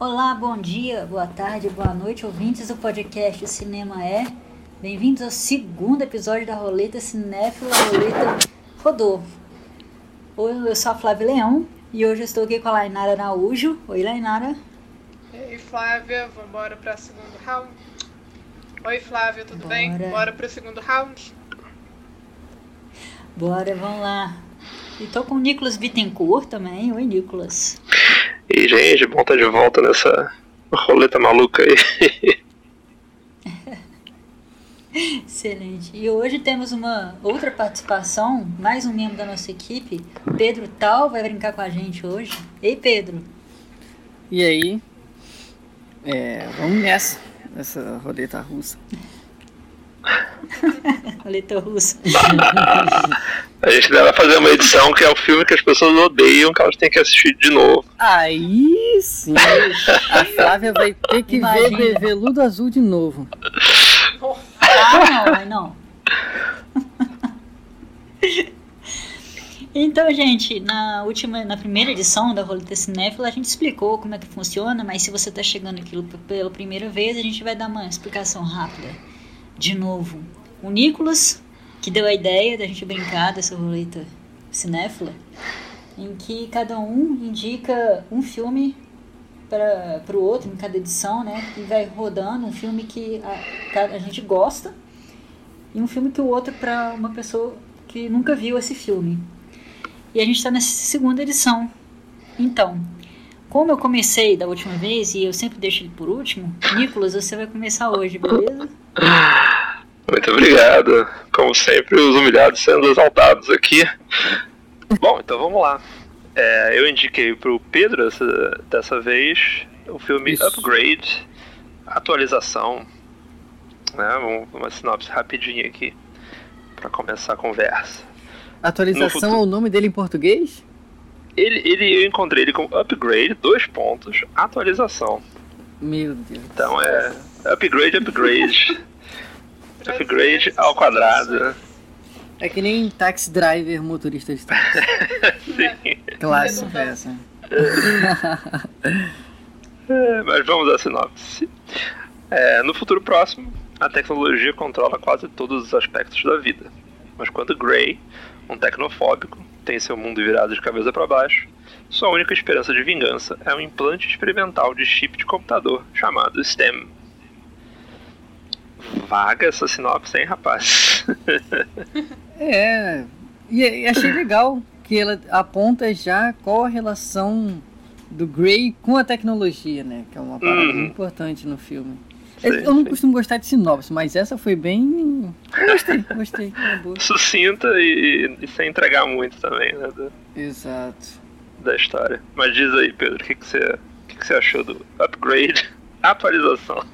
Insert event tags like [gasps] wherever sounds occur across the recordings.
Olá, bom dia, boa tarde, boa noite, ouvintes do podcast Cinema É. Bem-vindos ao segundo episódio da Roleta Cinéfila Roleta Rodolfo. Oi, eu sou a Flávia Leão e hoje eu estou aqui com a Lainara Araújo. Oi, Lainara. E aí, Flávia, vamos embora para o segundo round? Oi, Flávia, tudo Bora. bem? Bora para o segundo round? Bora, vamos lá. E tô com o Nicolas Bittencourt também. Oi, Nicolas. E gente, bom estar de volta nessa roleta maluca aí. [laughs] Excelente. E hoje temos uma outra participação, mais um membro da nossa equipe. Pedro Tal vai brincar com a gente hoje. Ei, Pedro. E aí? É, vamos nessa, nessa roleta russa. [laughs] roleta russa. [laughs] A gente deve fazer uma edição que é o um filme que as pessoas odeiam, que elas têm que assistir de novo. Aí sim! A Flávia vai ter que Imagina. ver Veludo Azul de novo. Ah, não, não. Então, gente, na última, na primeira edição da Roleta Cinéfila, a gente explicou como é que funciona, mas se você está chegando aqui pela primeira vez, a gente vai dar uma explicação rápida. De novo, o Nicolas que deu a ideia da gente brincar dessa roleta cinéfila, em que cada um indica um filme para o outro em cada edição, né? E vai rodando um filme que a, a gente gosta e um filme que o outro para uma pessoa que nunca viu esse filme. E a gente está nessa segunda edição. Então, como eu comecei da última vez e eu sempre deixo ele por último, Nicolas, você vai começar hoje, beleza? Muito obrigado. Como sempre, os humilhados sendo exaltados aqui. Bom, então vamos lá. É, eu indiquei pro Pedro essa, dessa vez o filme Isso. Upgrade, atualização. Né? Vamos, uma sinopse rapidinha aqui para começar a conversa. Atualização é o nome dele em português? Ele, ele, eu encontrei ele com upgrade, dois pontos, atualização. Meu Deus. Então é upgrade, upgrade. [laughs] Upgrade ao quadrado. É que nem taxi driver motorista de táxi. [laughs] Sim. Clássico essa. [laughs] É, mas vamos à sinopse. É, no futuro próximo, a tecnologia controla quase todos os aspectos da vida. Mas quando Gray, um tecnofóbico, tem seu mundo virado de cabeça para baixo, sua única esperança de vingança é um implante experimental de chip de computador chamado STEM vaga essa sinopse, hein, rapaz? [laughs] é, e, achei legal que ela aponta já qual a relação do Grey com a tecnologia, né? Que é uma parada uhum. importante no filme. Sim, eu não sim. costumo gostar de sinopse, mas essa foi bem. Gostei, gostei. [laughs] Sucinta e, e, sem entregar muito também, né? Do, Exato. Da história. Mas diz aí, Pedro, o que, que, você, o que, que você achou do upgrade, [laughs] atualização?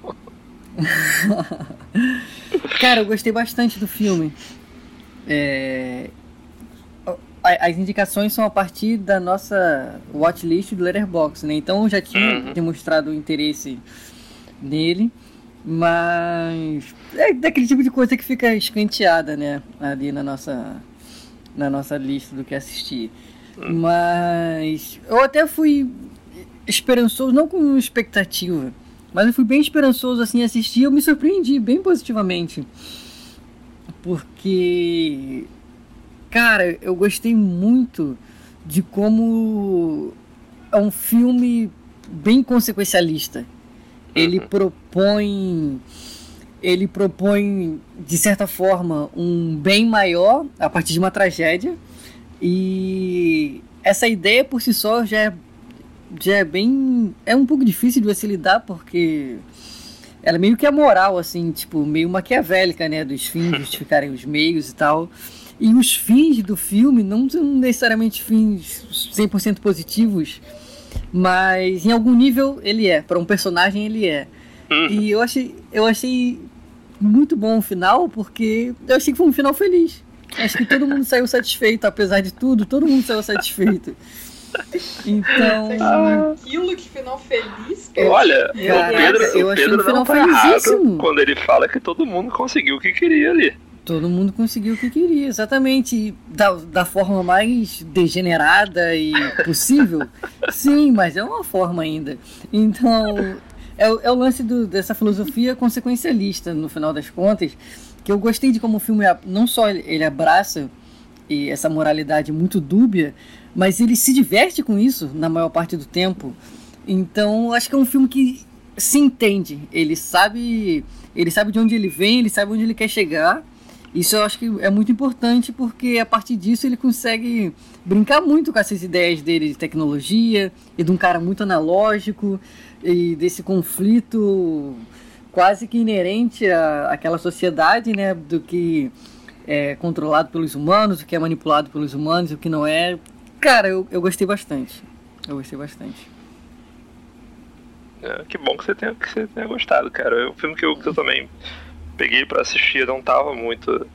Cara, eu gostei bastante do filme. É... As indicações são a partir da nossa watchlist do Letterboxd, né? Então eu já tinha uhum. demonstrado interesse nele, mas é daquele tipo de coisa que fica escanteada, né? Ali na nossa, na nossa lista do que assistir. Uhum. Mas eu até fui esperançoso, não com expectativa, mas eu fui bem esperançoso assim assistir, eu me surpreendi bem positivamente. Porque cara, eu gostei muito de como é um filme bem consequencialista. Ele uhum. propõe ele propõe de certa forma um bem maior a partir de uma tragédia e essa ideia por si só já é já é bem. É um pouco difícil de você lidar, porque ela meio que é moral, assim, tipo, meio maquiavélica, né? Dos fins [laughs] justificarem os meios e tal. E os fins do filme não são necessariamente fins 100% positivos, mas em algum nível ele é. Para um personagem, ele é. Uhum. E eu achei, eu achei muito bom o final, porque eu achei que foi um final feliz. Acho que todo mundo saiu satisfeito, apesar de tudo, todo mundo saiu satisfeito. [laughs] Então. Ah. Aquilo que final feliz. Cara. Olha, cara, o Pedro, eu o Pedro não tá errado quando ele fala que todo mundo conseguiu o que queria ali. Todo mundo conseguiu o que queria, exatamente. Da, da forma mais degenerada e possível. [laughs] Sim, mas é uma forma ainda. Então, é, é o lance do, dessa filosofia consequencialista, no final das contas, que eu gostei de como o filme não só ele abraça e essa moralidade muito dúbia, mas ele se diverte com isso na maior parte do tempo. Então, acho que é um filme que se entende. Ele sabe, ele sabe de onde ele vem, ele sabe onde ele quer chegar. Isso eu acho que é muito importante porque a partir disso ele consegue brincar muito com essas ideias dele de tecnologia e de um cara muito analógico e desse conflito quase que inerente à, àquela sociedade, né, do que é controlado pelos humanos, o que é manipulado pelos humanos, o que não é. Cara, eu, eu gostei bastante. Eu gostei bastante. É, que bom que você tenha, que você tenha gostado, cara. É um filme que eu, que eu também peguei para assistir, não tava muito.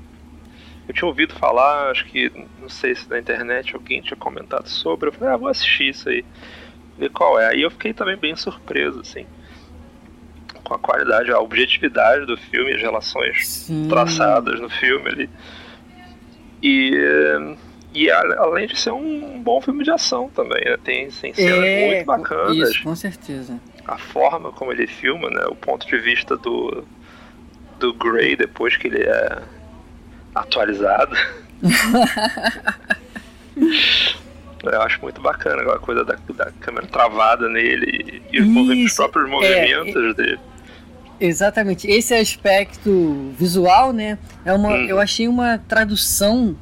Eu tinha ouvido falar, acho que, não sei se na internet alguém tinha comentado sobre. Eu falei, ah, vou assistir isso aí. Ver qual é. Aí eu fiquei também bem surpreso, assim. Com a qualidade, a objetividade do filme, as relações Sim. traçadas no filme ali. E. E além de ser um bom filme de ação também, né? Tem, tem cenas é, muito bacanas. Isso, com certeza a forma como ele filma, né? O ponto de vista do, do Gray depois que ele é atualizado. [laughs] Eu acho muito bacana aquela coisa da, da câmera travada nele e, e os próprios é, movimentos é, dele. Exatamente. Esse aspecto visual, né? É uma, hum. Eu achei uma tradução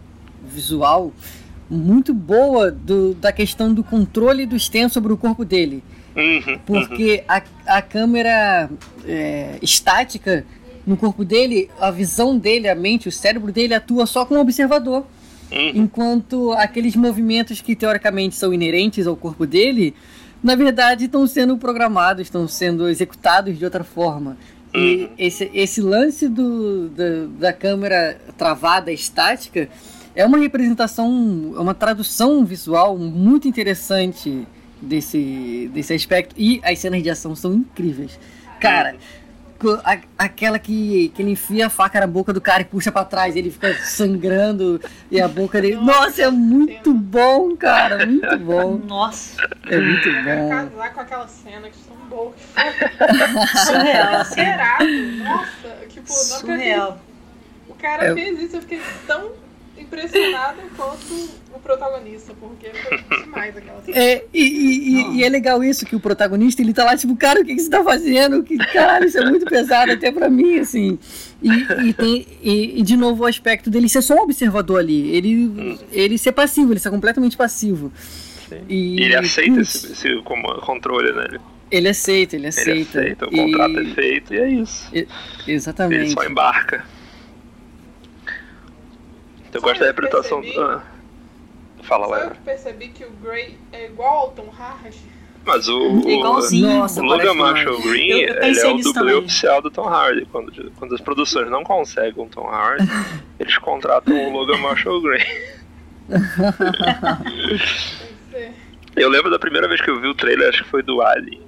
visual muito boa do, da questão do controle do Sten sobre o corpo dele. Uhum, porque uhum. A, a câmera é, estática no corpo dele, a visão dele, a mente, o cérebro dele atua só como observador. Uhum. Enquanto aqueles movimentos que teoricamente são inerentes ao corpo dele, na verdade estão sendo programados, estão sendo executados de outra forma. E uhum. esse, esse lance do, da, da câmera travada, estática, é uma representação, é uma tradução visual muito interessante desse, desse aspecto. E as cenas de ação são incríveis. Cara, a, aquela que, que ele enfia a faca na boca do cara e puxa para trás, ele fica sangrando e a boca dele. Nossa, é muito bom, cara. Muito bom. Nossa. É muito bom. casar com aquela cena que são boas. [laughs] Surreal. Acelerado. Nossa, tipo, não Surreal. O cara é... fez isso, eu fiquei tão impressionada [laughs] quanto o protagonista, porque foi demais aquela cena. É, e, e, e, é legal isso, que o protagonista, ele tá lá, tipo, cara, o que, que você tá fazendo? Que, cara, isso é muito pesado até pra mim, assim. E, e, tem, e, e, de novo, o aspecto dele ser só um observador ali. Ele, hum. ele ser passivo, ele ser completamente passivo. E, ele aceita esse, esse controle, né? Ele aceita, ele aceita. Ele aceita, o contrato é feito e é isso. exatamente. Ele só embarca. Eu gosto da interpretação. Ah. Fala, Léo. Eu percebi que o Grey é igual ao Tom Hardy. Mas o, é Igualzinho. o, o Logan Marshall Green eu, eu ele é o dublê também. oficial do Tom Hardy. Quando, quando as produções não conseguem um Tom Hardy, [laughs] eles contratam o Logan Marshall Green. [laughs] eu lembro da primeira vez que eu vi o trailer, acho que foi do Alien.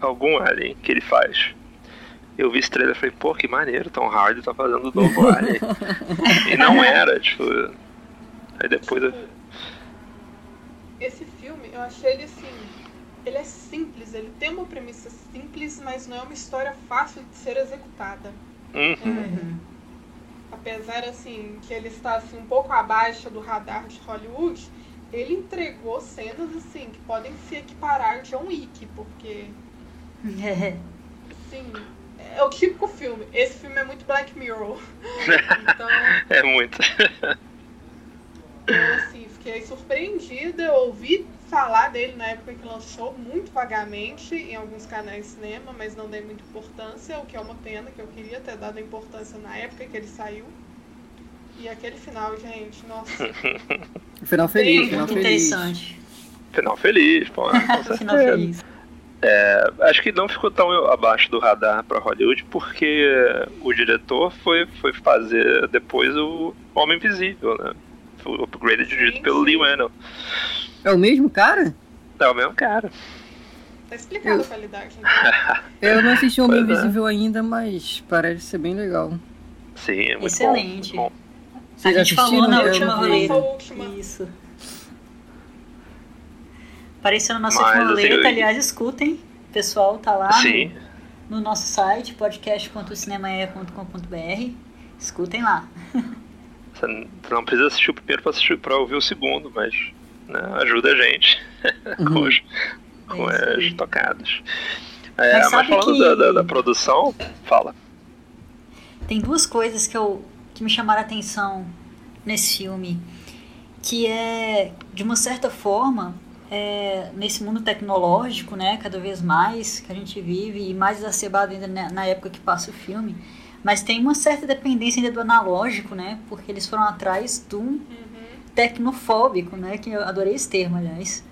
Algum Alien que ele faz eu vi esse trailer e falei, pô, que maneiro, Tom Hardy tá fazendo o novo [laughs] Alien. e não era, tipo. Aí depois eu... Esse filme, eu achei ele assim. Ele é simples, ele tem uma premissa simples, mas não é uma história fácil de ser executada. Uhum. É, apesar assim que ele está assim, um pouco abaixo do radar de Hollywood, ele entregou cenas assim que podem se equiparar a John Wick, porque [laughs] sim, é o típico filme. Esse filme é muito Black Mirror. [laughs] então, é muito. Eu, assim, fiquei surpreendida. Ouvi falar dele na época que lançou, muito vagamente, em alguns canais de cinema, mas não dei muita importância, o que é uma pena, que eu queria ter dado importância na época que ele saiu. E aquele final, gente, nossa. [laughs] final feliz, final feliz. Interessante. Final feliz, pô. [laughs] final feliz. É, acho que não ficou tão abaixo do radar para Hollywood porque o diretor foi, foi fazer depois o Homem Invisível, né? Foi o upgrade dirigido pelo Lee Whannell. É o mesmo cara? É o mesmo cara. Tá explicado eu... a qualidade. Então. [laughs] eu não assisti o Homem é. Invisível ainda, mas parece ser bem legal. Sim, é muito Excelente. bom. Muito bom. A gente falou na última roleta. Isso. Apareceu na nossa Mas, assim, eu... aliás, escutem. O pessoal tá lá Sim. No, no nosso site, podcast.cinemae.com.br. Escutem lá. [laughs] Você não precisa assistir o primeiro para ouvir o segundo, mas né, ajuda a gente [laughs] uhum. com, os, com é as tocadas. É, mas, mas, falando que... da, da, da, produção, fala. Tem duas coisas que, eu, que me chamaram a atenção nesse filme, que é, de uma certa forma, é, nesse mundo tecnológico, né, cada vez mais que a gente vive, e mais exacerbado ainda na, época que passa o filme, mas tem uma certa dependência ainda do analógico, né, porque eles foram atrás do uhum. tecnofóbico, né, que eu adorei esse termo, aliás.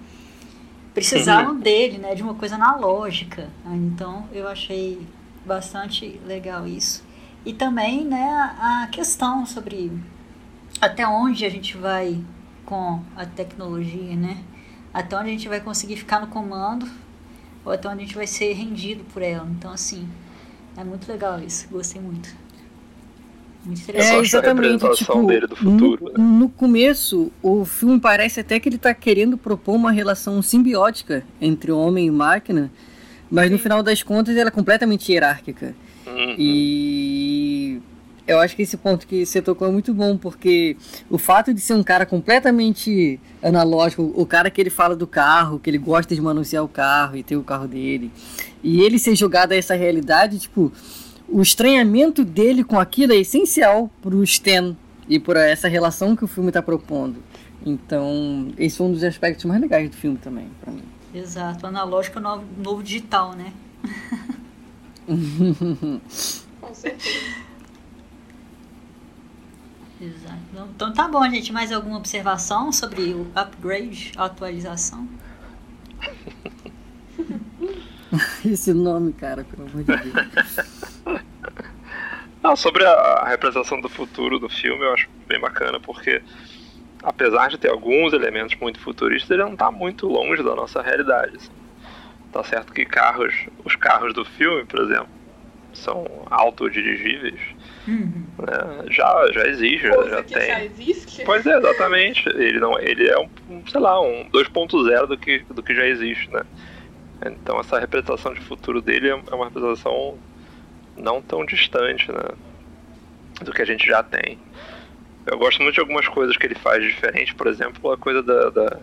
Precisavam uhum. dele, né, de uma coisa analógica. Então, eu achei bastante legal isso. E também, né, a questão sobre até onde a gente vai com a tecnologia, né? Até onde a gente vai conseguir ficar no comando ou até onde a gente vai ser rendido por ela. Então, assim, é muito legal isso. Gostei muito. Muito interessante. É, exatamente. Tipo, futuro, no, né? no começo, o filme parece até que ele está querendo propor uma relação simbiótica entre homem e máquina, mas no final das contas ela é completamente hierárquica. Uhum. E eu acho que esse ponto que você tocou é muito bom, porque o fato de ser um cara completamente analógico, o cara que ele fala do carro, que ele gosta de manusear o carro e ter o carro dele, e ele ser jogado a essa realidade, tipo, o estranhamento dele com aquilo é essencial pro Stan e por essa relação que o filme está propondo. Então, esse é um dos aspectos mais legais do filme também, para mim. Exato, analógico é o novo, novo digital, né? [laughs] Com certeza. Exato. Então tá bom, gente. Mais alguma observação sobre o upgrade, a atualização? [laughs] Esse nome, cara, pelo amor de Deus. [laughs] Não, sobre a representação do futuro do filme, eu acho bem bacana, porque apesar de ter alguns elementos muito futuristas, ele não está muito longe da nossa realidade. Assim. Tá certo que carros, os carros do filme, por exemplo, são autodirigíveis. Uhum. Né? Já, já existe, já, já tem. Já existe? Pois é, exatamente. Ele não, ele é um, sei lá, um 2.0 do que, do que já existe, né? Então essa representação de futuro dele é, é uma representação não tão distante, né? Do que a gente já tem. Eu gosto muito de algumas coisas que ele faz diferente, por exemplo, a coisa da, da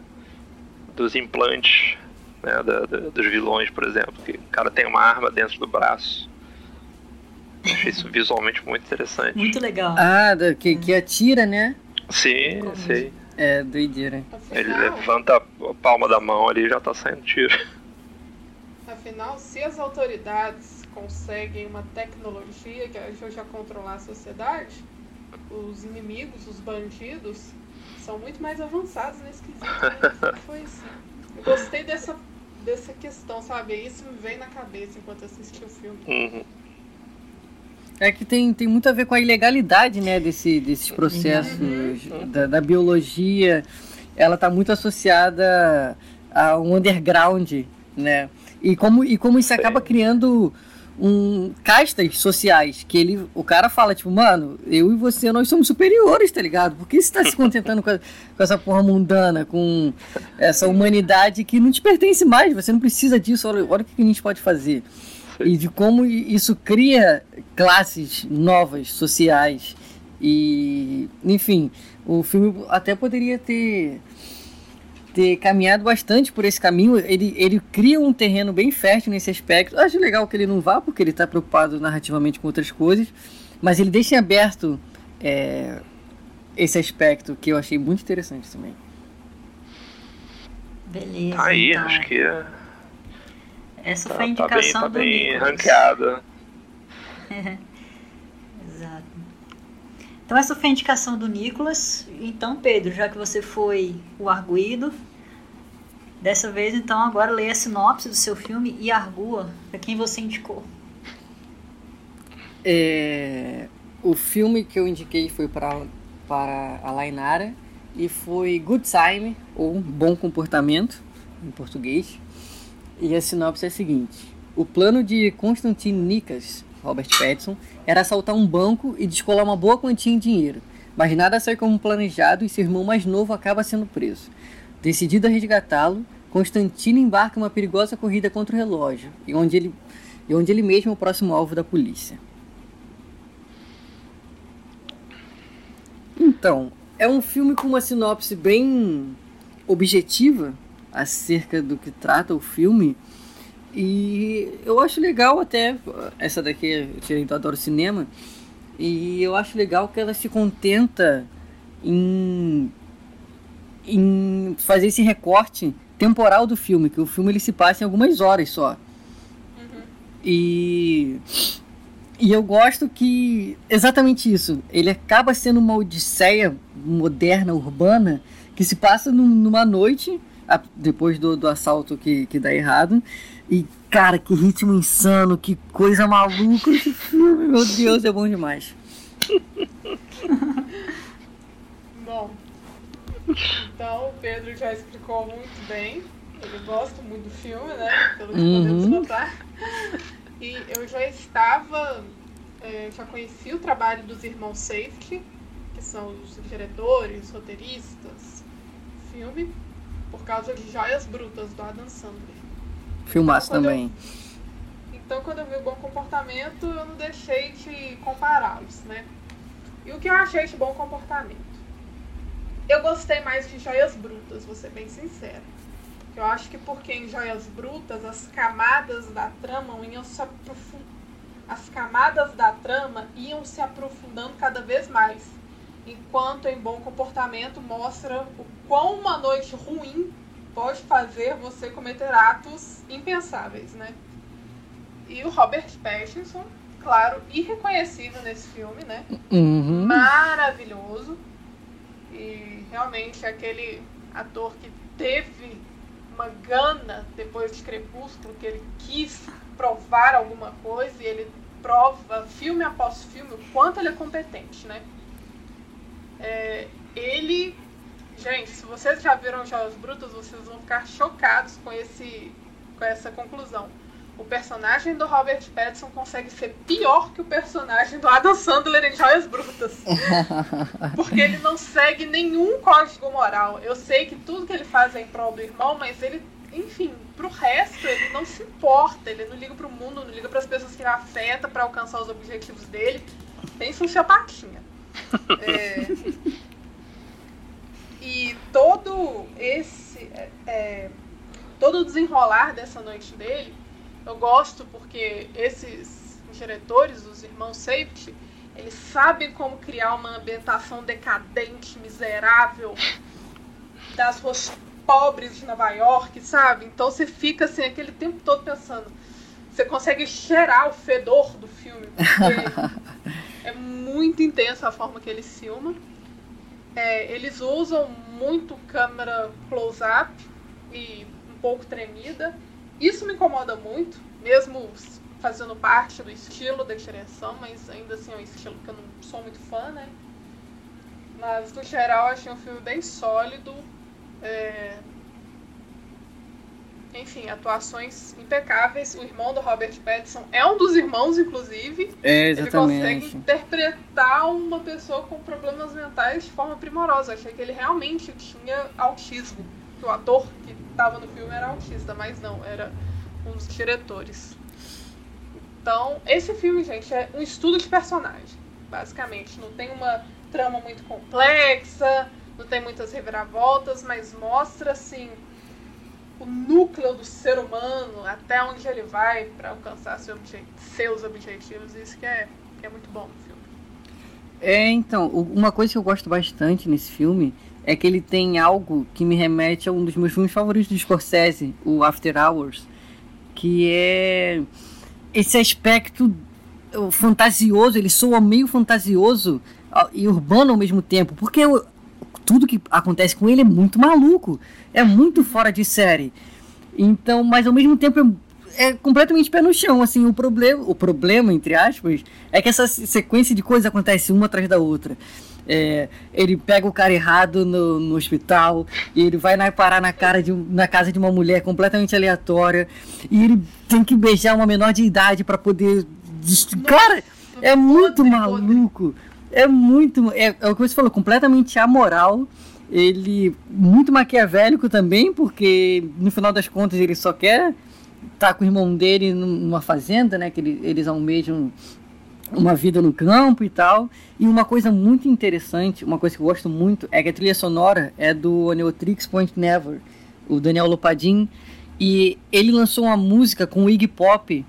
dos implantes né, da, da, dos vilões, por exemplo, que o cara tem uma arma dentro do braço. Achei isso visualmente muito interessante. Muito legal. Ah, que, que atira, né? Sim, Como sim. É, doideira. Ele levanta a palma da mão ali e já tá saindo tiro. Afinal, se as autoridades conseguem uma tecnologia que ajude já controlar a sociedade, os inimigos, os bandidos, são muito mais avançados nesse quesito. Né? Foi assim. Eu gostei dessa, dessa questão, sabe? Isso me veio na cabeça enquanto assisti o filme. Uhum. É que tem, tem muito a ver com a ilegalidade, né, desse, desses processos uhum. da, da, biologia. Ela está muito associada a um underground, né? E como, e como isso acaba criando um castas sociais que ele o cara fala tipo mano eu e você nós somos superiores tá ligado por que você tá se contentando com, a, com essa porra mundana com essa humanidade que não te pertence mais você não precisa disso olha, olha o que a gente pode fazer e de como isso cria classes novas sociais e enfim o filme até poderia ter ter caminhado bastante por esse caminho. Ele, ele cria um terreno bem fértil nesse aspecto. Eu acho legal que ele não vá, porque ele está preocupado narrativamente com outras coisas. Mas ele deixa em aberto é, esse aspecto que eu achei muito interessante também. Beleza. Aí, então. acho que. É... Essa tá, foi a indicação tá bem, tá bem ranqueada. [laughs] Exato. Então essa foi a indicação do Nicolas. Então, Pedro, já que você foi o arguído, Dessa vez, então, agora leia a sinopse do seu filme e argua para quem você indicou. É, o filme que eu indiquei foi para, para a Lainara e foi Good Time, ou Bom Comportamento, em português. E a sinopse é a seguinte: O plano de Constantin Nikas, Robert Pattinson, era assaltar um banco e descolar uma boa quantia em dinheiro. Mas nada sai como planejado e seu irmão mais novo acaba sendo preso. Decidido a resgatá-lo, Constantino embarca em uma perigosa corrida contra o relógio, e onde ele, e onde ele mesmo é o próximo alvo da polícia. Então, é um filme com uma sinopse bem objetiva acerca do que trata o filme. E eu acho legal até, essa daqui eu tirei do Adoro Cinema, e eu acho legal que ela se contenta em, em fazer esse recorte temporal do filme, que o filme ele se passa em algumas horas só. Uhum. E e eu gosto que exatamente isso. Ele acaba sendo uma odisseia moderna, urbana, que se passa num, numa noite, depois do, do assalto que, que dá errado. E, cara, que ritmo insano, que coisa maluca esse filme. Meu [laughs] Deus, é bom demais. bom, então o Pedro já explicou muito bem. Ele gosta muito do filme, né? Pelo que uhum. podemos notar. E eu já estava, é, já conheci o trabalho dos irmãos Safety, que são os diretores, roteiristas, filme, por causa de Joias Brutas, do Adam Sandler. Filmaço então, também. Eu, então, quando eu vi o Bom Comportamento, eu não deixei de compará-los, né? E o que eu achei de Bom Comportamento? Eu gostei mais de Joias Brutas, vou ser bem sincera. Eu acho que porque em Joias Brutas as camadas da trama iam se aprofundando. As camadas da trama iam se aprofundando cada vez mais. Enquanto em bom comportamento mostra o quão uma noite ruim pode fazer você cometer atos impensáveis, né? E o Robert Pattinson, claro, irreconhecível nesse filme, né? Uhum. Maravilhoso. E realmente aquele ator que teve uma gana depois de Crepúsculo, que ele quis provar alguma coisa e ele prova filme após filme o quanto ele é competente, né? É, ele, gente, se vocês já viram Jogos Brutos, vocês vão ficar chocados com esse, com essa conclusão. O personagem do Robert Pattinson consegue ser pior que o personagem do Adam Sandler em Joias Brutas. [laughs] Porque ele não segue nenhum código moral. Eu sei que tudo que ele faz é em prol do irmão, mas ele, enfim, pro resto, ele não se importa. Ele não liga pro mundo, não liga pras pessoas que ele afeta para alcançar os objetivos dele. Tem sociopatia. [laughs] É... E todo esse. É, é, todo o desenrolar dessa noite dele eu gosto porque esses diretores, os irmãos Safety, eles sabem como criar uma ambientação decadente, miserável, [laughs] das ruas pobres de Nova York, sabe? Então você fica assim aquele tempo todo pensando. Você consegue cheirar o fedor do filme, porque [laughs] é muito intensa a forma que eles filmam. É, eles usam muito câmera close-up e um pouco tremida. Isso me incomoda muito, mesmo fazendo parte do estilo da direção, mas ainda assim é um estilo que eu não sou muito fã, né? Mas no geral achei um filme bem sólido. É... Enfim, atuações impecáveis. O irmão do Robert Pattinson é um dos irmãos, inclusive. É, exatamente. Ele consegue interpretar uma pessoa com problemas mentais de forma primorosa. Achei que ele realmente tinha autismo. Que o ator que estava no filme era autista, mas não, era um dos diretores. Então, esse filme, gente, é um estudo de personagem, basicamente. Não tem uma trama muito complexa, não tem muitas reviravoltas, mas mostra, assim, o núcleo do ser humano, até onde ele vai para alcançar seu obje seus objetivos. Isso que é, que é muito bom no filme. É, então, uma coisa que eu gosto bastante nesse filme é que ele tem algo que me remete a um dos meus filmes favoritos do Scorsese, o After Hours, que é esse aspecto fantasioso, ele soa meio fantasioso e urbano ao mesmo tempo, porque tudo que acontece com ele é muito maluco, é muito fora de série. Então, mas ao mesmo tempo é, é completamente pé no chão, assim, o problema, o problema entre aspas, é que essa sequência de coisas acontece uma atrás da outra. É, ele pega o cara errado no, no hospital e ele vai na, parar na, cara de, na casa de uma mulher completamente aleatória e ele tem que beijar uma menor de idade para poder. Cara, é muito maluco. É muito. É, é o que você falou, completamente amoral ele muito maquiavélico também, porque no final das contas ele só quer estar tá com o irmão dele numa fazenda, né? Que ele, eles almejam uma vida no campo e tal. E uma coisa muito interessante, uma coisa que eu gosto muito, é que a trilha sonora é do Neotrix Point Never, o Daniel Lopadin, e ele lançou uma música com o Iggy Pop,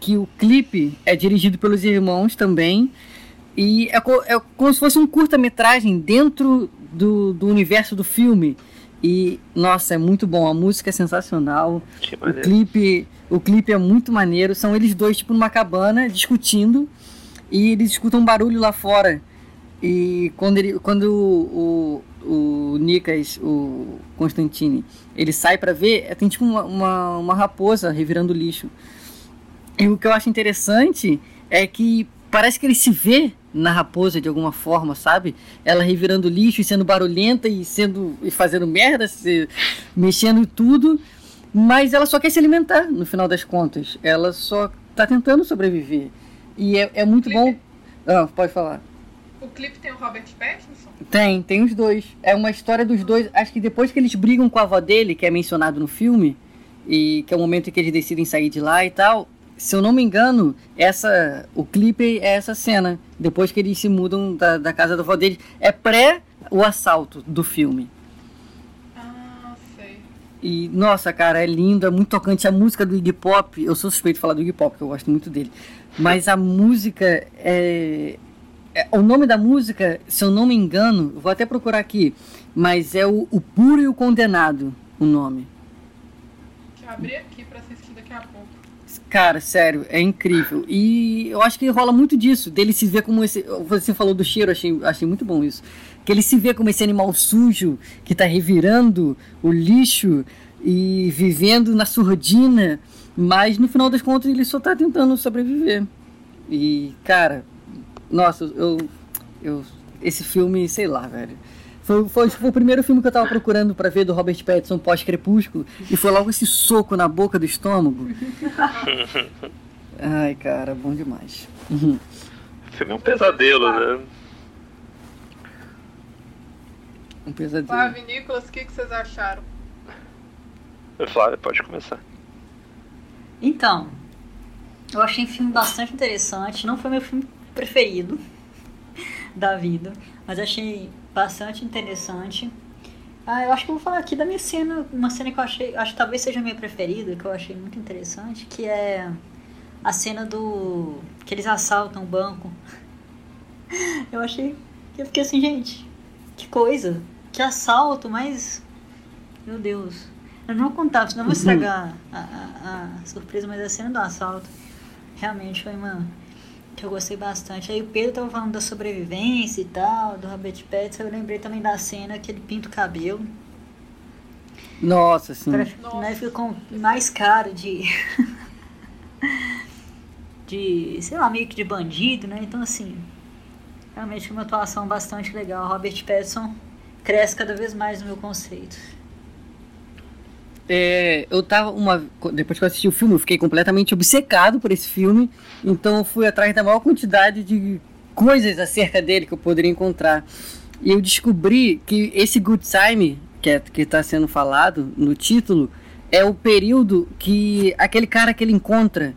que o clipe é dirigido pelos irmãos também, e é, co é como se fosse um curta-metragem dentro do, do universo do filme. E, nossa, é muito bom. A música é sensacional. o clipe, o clipe é muito maneiro. São eles dois, tipo, numa cabana, discutindo. E eles escutam um barulho lá fora. E quando, ele, quando o, o, o Nikas, o Constantine, ele sai para ver, é, tem tipo uma, uma, uma raposa revirando lixo. E o que eu acho interessante é que parece que ele se vê na raposa de alguma forma, sabe? Ela revirando lixo e sendo barulhenta e sendo e fazendo merda, se, mexendo tudo, mas ela só quer se alimentar no final das contas. Ela só tá tentando sobreviver. E é, é muito bom. Ah, pode falar. O clipe tem o Robert Pattinson? Tem, tem os dois. É uma história dos dois. Acho que depois que eles brigam com a avó dele, que é mencionado no filme, e que é o momento em que eles decidem sair de lá e tal, se eu não me engano, essa o clipe é essa cena. Depois que eles se mudam da, da casa da avó deles. É pré o assalto do filme. Ah, sei. E, nossa, cara, é lindo, é muito tocante. A música do Iggy Pop, eu sou suspeito de falar do Iggy Pop, porque eu gosto muito dele. Mas a música é, é. O nome da música, se eu não me engano, vou até procurar aqui, mas é o, o Puro e o Condenado, o nome. Eu abrir aqui pra assistir daqui a pouco. Cara, sério, é incrível. E eu acho que rola muito disso, dele se ver como esse. Você falou do cheiro, achei, achei muito bom isso. Que ele se vê como esse animal sujo que tá revirando o lixo e vivendo na surdina, mas no final das contas ele só tá tentando sobreviver. E, cara, nossa, eu. eu esse filme, sei lá, velho. Foi, foi, foi, o primeiro filme que eu tava procurando para ver do Robert Pattinson pós-crepúsculo e foi logo esse soco na boca do estômago. [laughs] Ai, cara, bom demais. Uhum. Filme é um pesadelo, né? Um pesadelo. Flávio e Nicolas, o que, que vocês acharam? Flávio, pode começar. Então, eu achei um filme bastante interessante. Não foi meu filme preferido [laughs] da vida, mas achei bastante interessante. Ah, eu acho que eu vou falar aqui da minha cena, uma cena que eu achei, acho que talvez seja a minha preferida, que eu achei muito interessante, que é a cena do que eles assaltam o banco. [laughs] Eu achei eu fiquei assim, gente, que coisa, que assalto, mas meu Deus. Eu não vou contar, senão eu vou estragar [laughs] a, a, a surpresa, mas a cena do assalto realmente foi uma que eu gostei bastante. Aí o Pedro tava falando da sobrevivência e tal, do Robert Pattinson, eu lembrei também da cena que ele pinta o cabelo. Nossa, sim. Pra, né, fica com mais cara de. [laughs] de, sei lá, meio que de bandido, né? Então, assim, realmente uma atuação bastante legal. Robert Pattinson cresce cada vez mais no meu conceito. É, eu tava uma. Depois que eu assisti o filme, eu fiquei completamente obcecado por esse filme. Então eu fui atrás da maior quantidade de coisas acerca dele que eu poderia encontrar. E eu descobri que esse Good Time, que é, está sendo falado no título, é o período que aquele cara que ele encontra,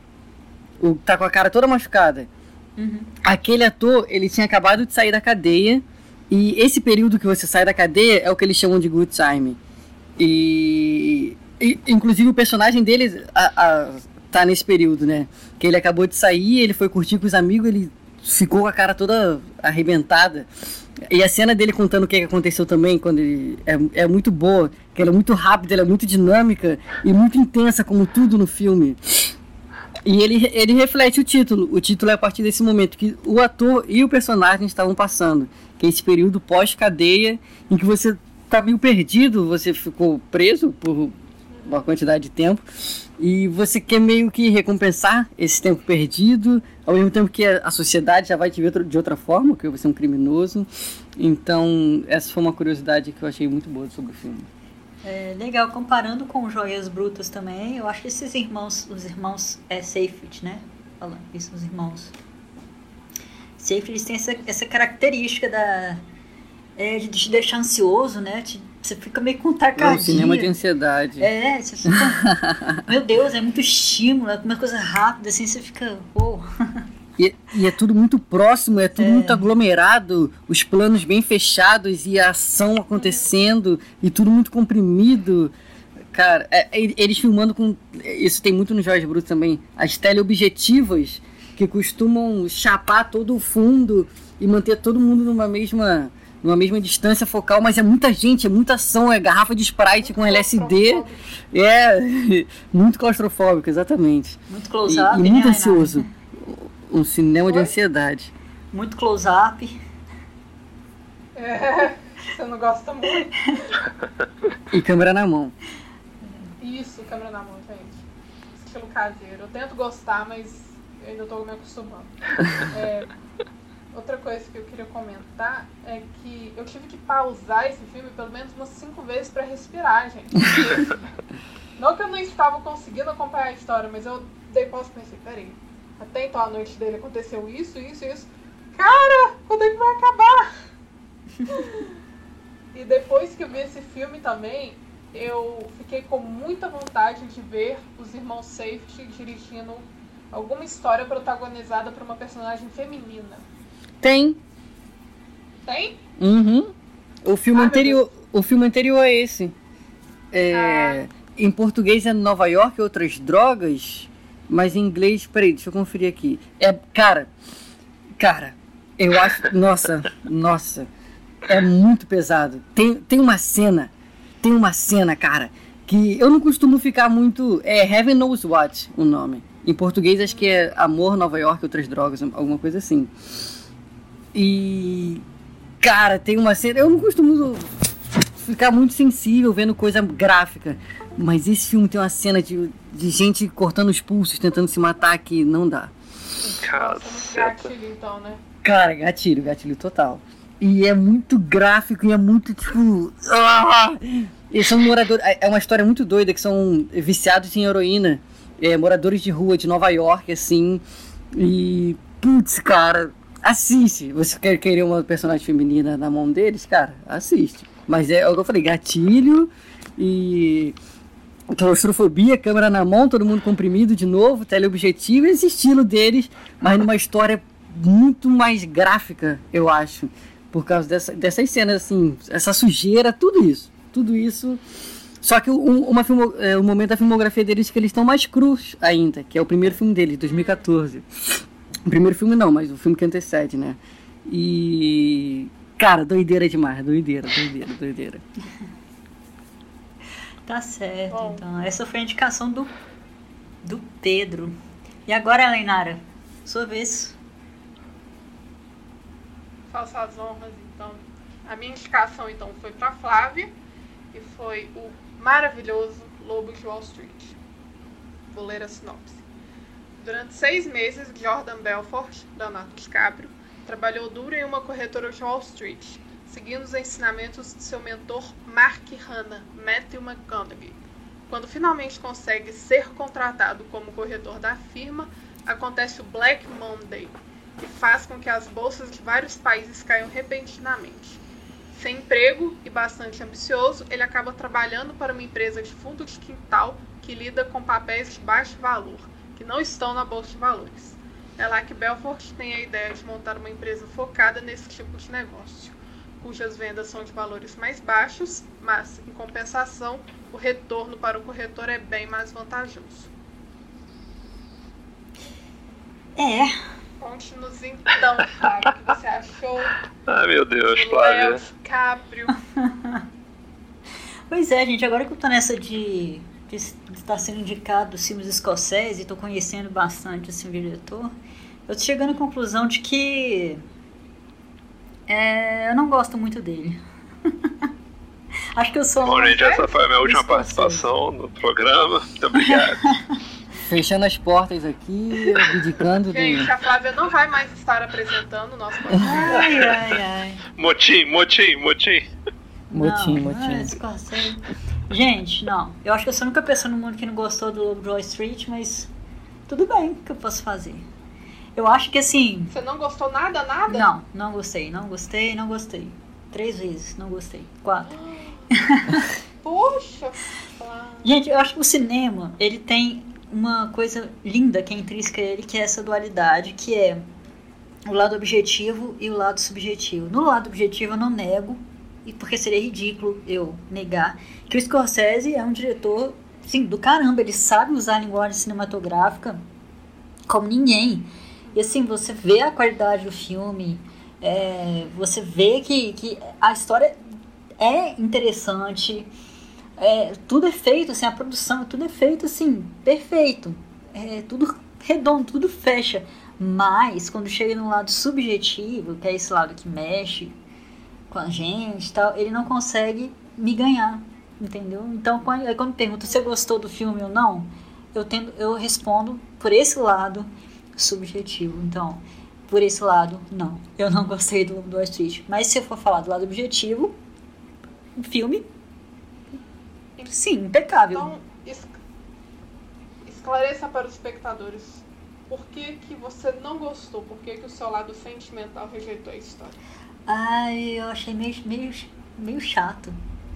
o tá com a cara toda machucada. Uhum. Aquele ator, ele tinha acabado de sair da cadeia. E esse período que você sai da cadeia é o que eles chamam de good time. E inclusive o personagem dele a, a, tá nesse período, né? Que ele acabou de sair, ele foi curtir com os amigos, ele ficou com a cara toda arrebentada. E a cena dele contando o que aconteceu também, quando ele é, é muito boa, que ela é muito rápida, ela é muito dinâmica e muito intensa, como tudo no filme. E ele, ele reflete o título. O título é a partir desse momento que o ator e o personagem estavam passando. Que é esse período pós-cadeia, em que você tá meio perdido, você ficou preso por uma quantidade de tempo e você quer meio que recompensar esse tempo perdido, ao mesmo tempo que a sociedade já vai te ver de outra forma, que você é um criminoso. Então, essa foi uma curiosidade que eu achei muito boa sobre o filme. É, legal, comparando com Joias Brutas também, eu acho que esses irmãos, os irmãos é Seyfried, né? Falando isso, os irmãos. Seyfried, eles têm essa, essa característica da é, de te deixar ansioso, né? Te, você fica meio com tacardia. É um cinema de ansiedade. É, você fica. [laughs] Meu Deus, é muito estímulo, é uma coisa rápida, assim, você fica. Oh. [laughs] E, e, é tudo muito próximo, é tudo é. muito aglomerado, os planos bem fechados e a ação acontecendo e tudo muito comprimido. Cara, é, eles filmando com. Isso tem muito no Jorge Bruto também. As teleobjetivas que costumam chapar todo o fundo e manter todo mundo numa mesma numa mesma distância focal, mas é muita gente, é muita ação, é garrafa de Sprite com LSD. É [laughs] muito claustrofóbico, exatamente. Muito close-up. E, e, muito né, ansioso. Um cinema Oi? de ansiedade. Muito close-up. É, [laughs] você não gosta muito. E câmera na mão. Isso, câmera na mão, gente. Estilo caseiro. Eu tento gostar, mas eu ainda estou me acostumando. [laughs] É, outra coisa que eu queria comentar é que eu tive que pausar esse filme pelo menos umas cinco vezes para respirar, gente. [laughs] não que eu não estava conseguindo acompanhar a história, mas eu dei pausa e pensei, peraí, até então a noite dele aconteceu isso, isso, isso. Cara, quando é que vai acabar? [laughs] e depois que eu vi esse filme também, eu fiquei com muita vontade de ver os irmãos Safety dirigindo alguma história protagonizada por uma personagem feminina. Tem. Tem? Uhum. O filme ah, anterior, o filme anterior é esse. É, ah. Em português é Nova York e outras drogas, mas em inglês, peraí, deixa eu conferir aqui. É, cara, cara, eu acho, nossa, nossa, é muito pesado. Tem, tem uma cena, tem uma cena, cara, que eu não costumo ficar muito, é Heaven Knows What o nome. Em português acho que é Amor, Nova York e outras drogas, alguma coisa assim. E. Cara, tem uma cena. Eu não costumo ficar muito sensível vendo coisa gráfica. Mas esse filme tem uma cena de, de gente cortando os pulsos, tentando se matar que não dá. Cara, gatilho então, né? Cara, gatilho, gatilho total. E é muito gráfico e é muito tipo. Ah! Eles são moradores. É uma história muito doida que são viciados em heroína é, moradores de rua de Nova York, assim. E, putz, cara, assiste. Você quer querer uma personagem feminina na mão deles, cara? Assiste. Mas é, é o que eu falei, gatilho e claustrofobia, câmera na mão, todo mundo comprimido de novo, teleobjetivo, esse estilo deles, mas numa história muito mais gráfica, eu acho. Por causa dessa, dessas cenas, assim, essa sujeira, tudo isso. Tudo isso só que um, uma filmo, é, o momento da filmografia deles que eles estão mais crus ainda, que é o primeiro filme deles, 2014. O primeiro filme não, mas o filme que antecede, né? E. Cara, doideira demais, doideira, doideira, doideira. [laughs] Tá certo, Bom. então. Essa foi a indicação do, do Pedro. E agora, Leinara, sua vez. Faço as honras, então. A minha indicação, então, foi para Flávia e foi o maravilhoso Lobo de Wall Street. Vou ler a sinopse. Durante seis meses, Jordan Belfort, Leonardo DiCaprio, trabalhou duro em uma corretora de Wall Street, seguindo os ensinamentos de seu mentor Mark Hanna, Matthew McConaughey. Quando finalmente consegue ser contratado como corretor da firma, acontece o Black Monday, que faz com que as bolsas de vários países caiam repentinamente. Sem emprego e bastante ambicioso, ele acaba trabalhando para uma empresa de fundo de quintal que lida com papéis de baixo valor, que não estão na bolsa de valores. É lá que Belfort tem a ideia de montar uma empresa focada nesse tipo de negócio, cujas vendas são de valores mais baixos, mas, em compensação, o retorno para o corretor é bem mais vantajoso. É, Conte-nos então, Flávio, o que você achou. Ai, meu Deus, Flávia. Caprio. [laughs] pois é, gente, agora que eu tô nessa de, de estar sendo indicado os filmes escoceses e tô conhecendo bastante assim, o diretor, eu tô chegando à conclusão de que é, eu não gosto muito dele. [laughs] Acho que eu sou. Bom, gente, essa foi a minha última participação no programa. Muito obrigado. [laughs] Fechando as portas aqui, abdicando Gente, a Flávia não vai mais estar apresentando o nosso podcast. Ai, ai, ai. Motim, motim, motim. Motim, motim. Gente, não. Eu acho que eu sou a única pessoa no mundo que não gostou do Lobo Wall Street, mas tudo bem, o que eu posso fazer? Eu acho que assim. Você não gostou nada, nada? Não, não gostei, não gostei, não gostei. Três vezes, não gostei. Quatro. [gasps] Poxa! Gente, eu acho que o cinema, ele tem uma coisa linda que é intrínseca a ele, que é essa dualidade, que é o lado objetivo e o lado subjetivo. No lado objetivo eu não nego, e porque seria ridículo eu negar, que o Scorsese é um diretor, sim, do caramba, ele sabe usar a linguagem cinematográfica como ninguém. E assim, você vê a qualidade do filme, é, você vê que, que a história é interessante, é, tudo é feito, assim, a produção, tudo é feito assim, perfeito. É tudo redondo, tudo fecha. Mas quando chega no lado subjetivo, que é esse lado que mexe com a gente tal, ele não consegue me ganhar. Entendeu? Então quando, quando pergunta se gostou do filme ou não, eu, tendo, eu respondo por esse lado subjetivo. Então, por esse lado, não. Eu não gostei do, do Wall Street. Mas se eu for falar do lado objetivo, o filme Sim, impecável. Então, esclareça para os espectadores por que, que você não gostou, por que, que o seu lado sentimental rejeitou a história. Ai, eu achei meio, meio, meio chato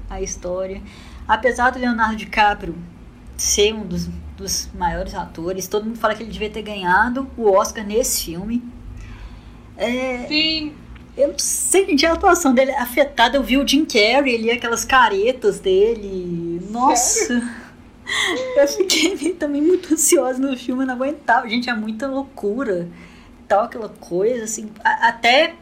a história. Apesar do Leonardo DiCaprio ser um dos, dos maiores atores, todo mundo fala que ele devia ter ganhado o Oscar nesse filme. É, Sim. Eu não sei, a atuação dele é afetada. Eu vi o Jim Carrey ali, aquelas caretas dele. Nossa! Sério? [laughs] Eu fiquei também muito ansiosa no filme, eu não aguentava. Gente, é muita loucura. Tal, aquela coisa, assim. A, até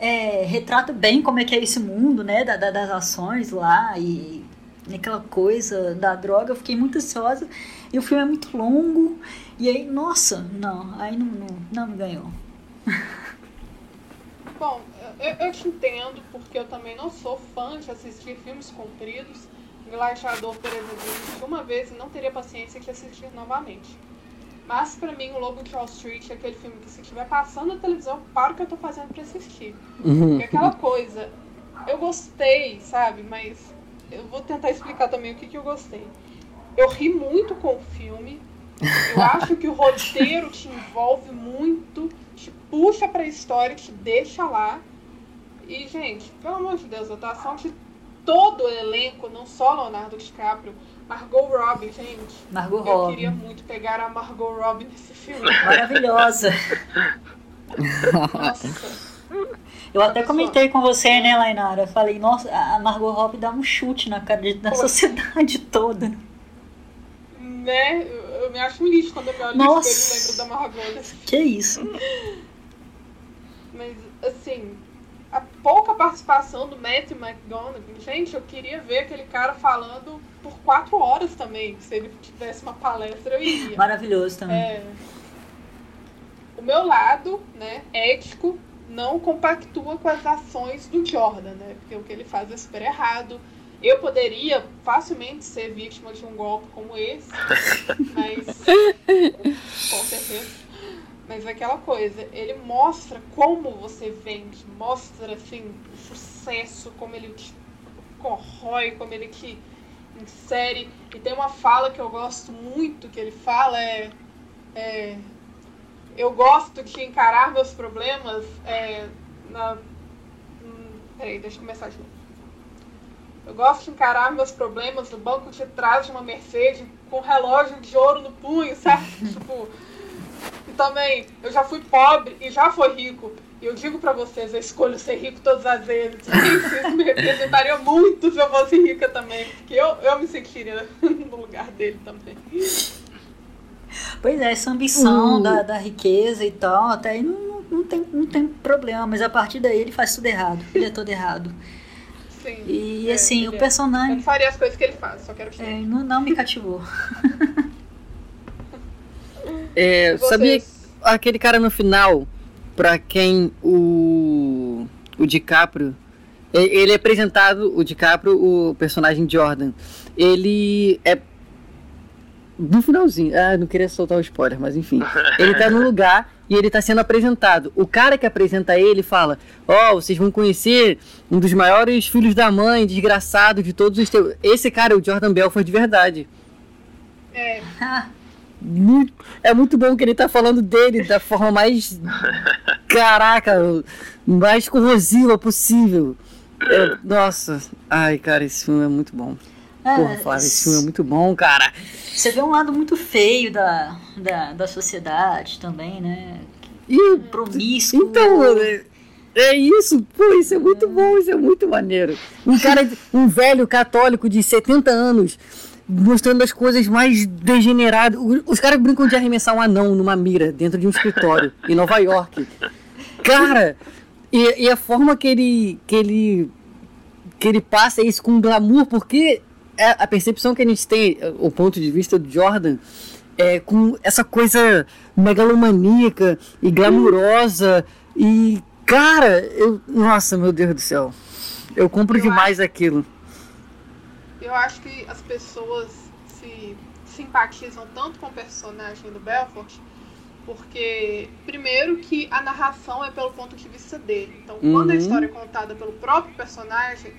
é, retrata bem como é que é esse mundo, né? Da, da, das ações lá e aquela coisa da droga. Eu fiquei muito ansiosa. E o filme é muito longo. E aí, nossa, não, aí não, não, não me ganhou. [laughs] Bom, eu, eu te entendo, porque eu também não sou fã de assistir filmes compridos. Gladiador, por exemplo, eu uma vez e não teria paciência de assistir novamente. Mas para mim, o Lobo de Wall Street é aquele filme que se estiver passando na televisão, para o que eu tô fazendo para assistir. Uhum. É aquela coisa, eu gostei, sabe? Mas eu vou tentar explicar também o que, que eu gostei. Eu ri muito com o filme. Eu [laughs] acho que o roteiro te envolve muito, te puxa pra história, te deixa lá. E, gente, pelo amor de Deus, a atuação de todo o elenco, não só Leonardo DiCaprio, Margot Robbie, gente. Margot eu Robbie. Eu queria muito pegar a Margot Robbie nesse filme. Maravilhosa. Nossa. Eu até comentei com você, né, Lainara? Falei, nossa, a Margot Robbie dá um chute na cara da sociedade toda. Né? Eu, eu me acho um lixo quando eu me olho no espelho e lembro da Margot. Que isso? Mas, assim, pouca participação do Matthew McGonagall, gente, eu queria ver aquele cara falando por quatro horas também. Se ele tivesse uma palestra, eu iria. Maravilhoso também. É, o meu lado, né, ético, não compactua com as ações do Jordan, né? Porque o que ele faz é super errado. Eu poderia facilmente ser vítima de um golpe como esse, [laughs] mas com certeza. Mas é aquela coisa, ele mostra como você vende, mostra assim o sucesso, como ele te corrói, como ele te insere. E tem uma fala que eu gosto muito que ele fala é, é eu gosto de encarar meus problemas é, na. Hum, peraí, deixa eu começar de novo. Eu gosto de encarar meus problemas no banco de trás de uma Mercedes com um relógio de ouro no punho, certo? [laughs] tipo, também, eu já fui pobre e já fui rico. E eu digo para vocês, eu escolho ser rico todas as vezes. [laughs] Isso me representaria muito se eu fosse rica também. Porque eu, eu me sentiria [laughs] no lugar dele também. Pois é, essa ambição uh. da, da riqueza e tal, até aí não, não, tem, não tem problema, mas a partir daí ele faz tudo errado. Ele é todo errado. Sim. E é, assim, o personagem. Eu não faria as coisas que ele faz, só quero que. É, não, não me cativou. [laughs] É, sabia aquele cara no final, pra quem o, o DiCaprio. Ele é apresentado, o DiCaprio, o personagem Jordan. Ele é. No finalzinho, ah, não queria soltar o spoiler, mas enfim. [laughs] Ele tá no lugar e ele tá sendo apresentado. O cara que apresenta ele fala: Ó, oh, vocês vão conhecer um dos maiores filhos da mãe, desgraçado de todos os tempos. Esse cara é o Jordan Belfort de verdade. É. [laughs] muito, é muito bom que ele tá falando dele da forma mais. [laughs] Caraca, mais corrosiva possível. Eu, nossa, ai, cara, esse filme é muito bom. É, Porra, Flávio, esse filme é muito bom, cara. Você vê um lado muito feio da, da, da sociedade também, né? E, Promíscuo. Então, é, é isso, pô, isso é muito é. bom, isso é muito maneiro. Um cara, um velho católico de 70 anos mostrando as coisas mais degeneradas. Os caras brincam de arremessar um anão numa mira dentro de um escritório em Nova York. Cara, e, e, a forma que ele, que ele que ele passa isso com glamour, porque é a percepção que a gente tem, o ponto de vista do Jordan, é com essa coisa megalomaníaca e glamurosa e cara, eu, nossa, meu Deus do céu. Eu compro eu demais acho, aquilo. Eu acho que as pessoas se simpatizam tanto com o personagem do Belfort porque, primeiro, que a narração é pelo ponto de vista dele. Então, uhum. quando a uhum. história é contada pelo próprio personagem,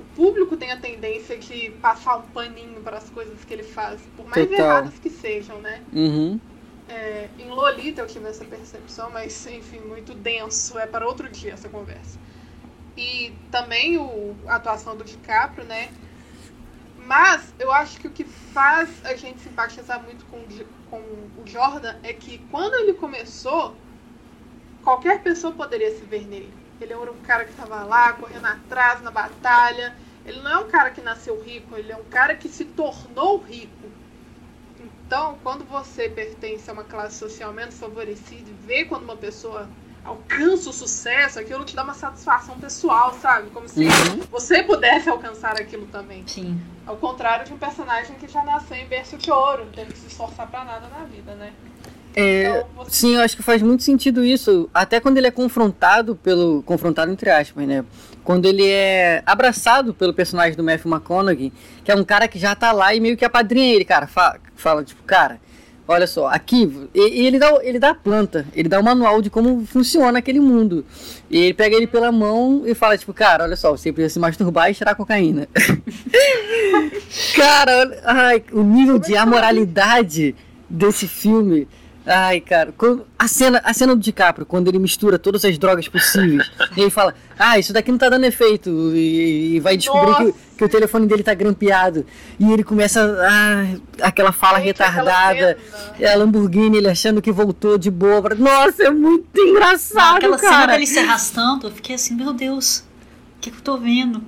o público tem a tendência de passar um paninho para as coisas que ele faz, por mais Total. erradas que sejam, né? Uhum. É, em Lolita eu tive essa percepção, mas, enfim, muito denso. É para outro dia essa conversa. E também o, a atuação do DiCaprio, né? Mas eu acho que o que faz a gente simpatizar muito com, com o Jordan é que quando ele começou, qualquer pessoa poderia se ver nele. Ele era um cara que estava lá, correndo atrás na batalha. Ele não é um cara que nasceu rico, ele é um cara que se tornou rico. Então, quando você pertence a uma classe social menos favorecida e vê quando uma pessoa alcança o sucesso, aquilo te dá uma satisfação pessoal, sabe? Como se uhum. você pudesse alcançar aquilo também. Sim. Ao contrário de um personagem que já nasceu em berço de ouro, não teve que se esforçar pra nada na vida, né? É, então, você... Sim, eu acho que faz muito sentido isso. Até quando ele é confrontado pelo. Confrontado entre aspas, né? Quando ele é abraçado pelo personagem do Matthew McConaughey, que é um cara que já tá lá e meio que apadrinha ele, cara. Fala, fala tipo, cara, Olha só, aqui, e, ele, dá, ele dá a planta, ele dá o manual de como funciona aquele mundo. E ele pega ele pela mão e fala, tipo, cara, olha só, você precisa se masturbar e tirar cocaína. [laughs] cara, ai, o nível de amoralidade desse filme Ai, cara, a cena, a cena do DiCaprio, quando ele mistura todas as drogas possíveis, e [laughs] ele fala, ah, isso daqui não tá dando efeito, e, e vai descobrir que, que, o telefone dele tá grampeado, e ele começa, ah, aquela fala Gente, retardada, a Lamborghini, ele achando que voltou de boa, pra... nossa, é muito engraçado, aquela cara. cena dele se arrastando, eu fiquei assim, meu Deus, o que, que eu tô vendo?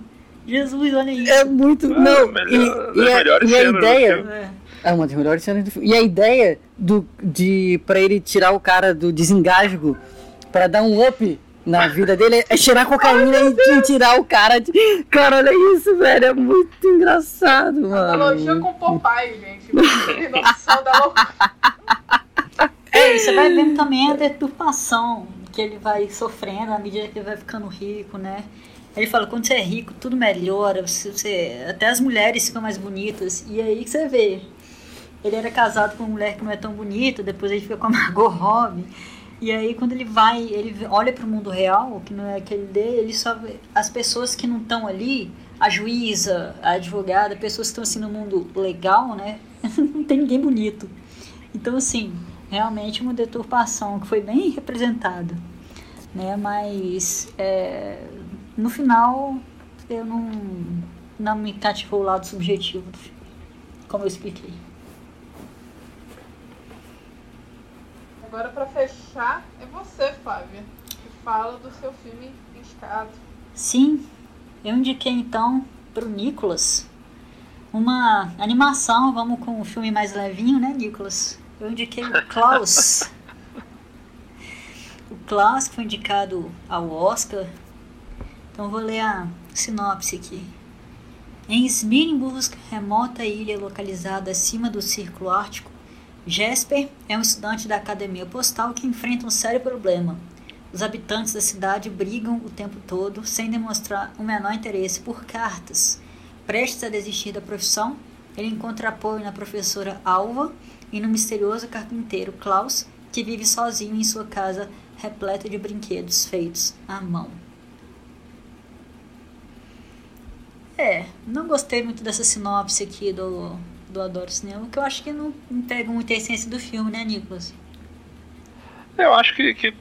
Jesus, olha isso. É muito, ah, não, melhor, e, e, a, e a ideia... É uma das melhores cenas do filme. E a ideia do, de para ele tirar o cara do desengasgo para dar um up na vida dele é tirar cocaína Ai, e tirar o cara de. Cara, olha isso, velho. É muito engraçado, mano. Analogia com o Popeye, gente. Noção da loucura. [laughs] É, e você vai vendo também a deturpação que ele vai sofrendo à medida que ele vai ficando rico, né? Ele fala, quando você é rico, tudo melhora, você, você, até as mulheres ficam mais bonitas. E aí que você vê, ele era casado com uma mulher que não é tão bonita, depois ele fica com a [laughs] Margot Robbie. E aí quando ele vai, ele olha para o mundo real, que não é aquele dele, ele só as pessoas que não estão ali, a juíza, a advogada, pessoas que estão assim no mundo legal, né? [laughs] não tem ninguém bonito. Então assim, realmente uma deturpação que foi bem representada, né? Mas é, no final eu não não me cativou o lado subjetivo do filme, como eu expliquei. Agora, para fechar, é você, Flávia, que fala do seu filme indicado. Sim, eu indiquei então para o Nicolas uma animação. Vamos com um filme mais levinho, né, Nicolas? Eu indiquei o Klaus. o Klaus foi indicado ao Oscar. Então vou ler a sinopse aqui. Em Smirenburg, remota ilha localizada acima do Círculo Ártico, Jesper é um estudante da academia postal que enfrenta um sério problema. Os habitantes da cidade brigam o tempo todo sem demonstrar o menor interesse por cartas. Prestes a desistir da profissão, ele encontra apoio na professora Alva e no misterioso carpinteiro Klaus, que vive sozinho em sua casa repleta de brinquedos feitos à mão. É, não gostei muito dessa sinopse aqui do, do Adoro Cinema, que eu acho que não, pega muita essência do filme, né, Nicolas? Eu acho que, que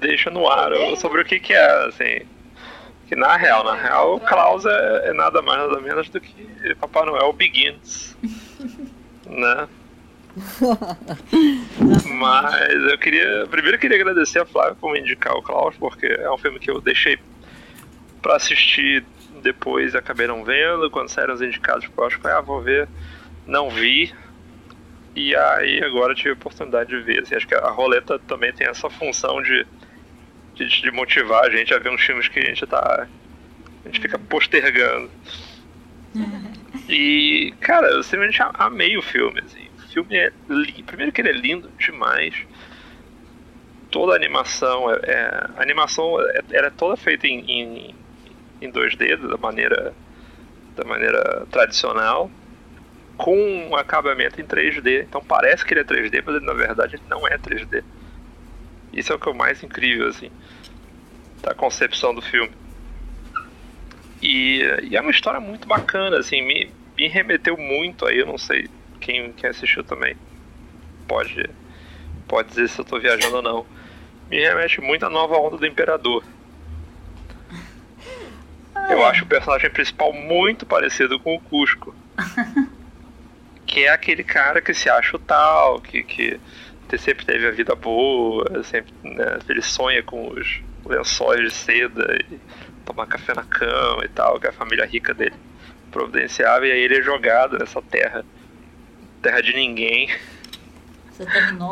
deixa no ar sobre o que, que é, assim. Que na real, na real, Klaus é, é nada mais nada menos do que Papai Noel Begins. [laughs] né? Mas eu queria. Primeiro eu queria agradecer a Flávia por me indicar o Klaus, porque é um filme que eu deixei pra assistir depois acabei não vendo. Quando saíram os indicados pro Oscar, ah, vou ver. Não vi. E aí agora tive a oportunidade de ver. Assim, acho que a roleta também tem essa função de, de, de, motivar a gente a ver uns filmes que a gente tá. A gente fica postergando. [laughs] E, cara, eu simplesmente amei o filme. Assim. O filme é lindo. Primeiro que ele é lindo demais. Toda a animação é. é a animação é, era toda feita em, em, em 2D, da maneira, da maneira tradicional com um acabamento em 3D. Então parece que ele é 3D, mas ele, na verdade ele não é 3D. Isso é o que é o mais incrível, assim, da concepção do filme. E, e é uma história muito bacana, assim, me, me remeteu muito aí, eu não sei quem, quem assistiu também pode, pode dizer se eu tô viajando ou não. Me remete muito à nova onda do Imperador. Eu acho o personagem principal muito parecido com o Cusco. [laughs] que é aquele cara que se acha o tal, que, que sempre teve a vida boa, sempre né, ele sonha com os lençóis de seda e tomar café na cama e tal, que a família rica dele providenciava, e aí ele é jogado nessa terra, terra de ninguém,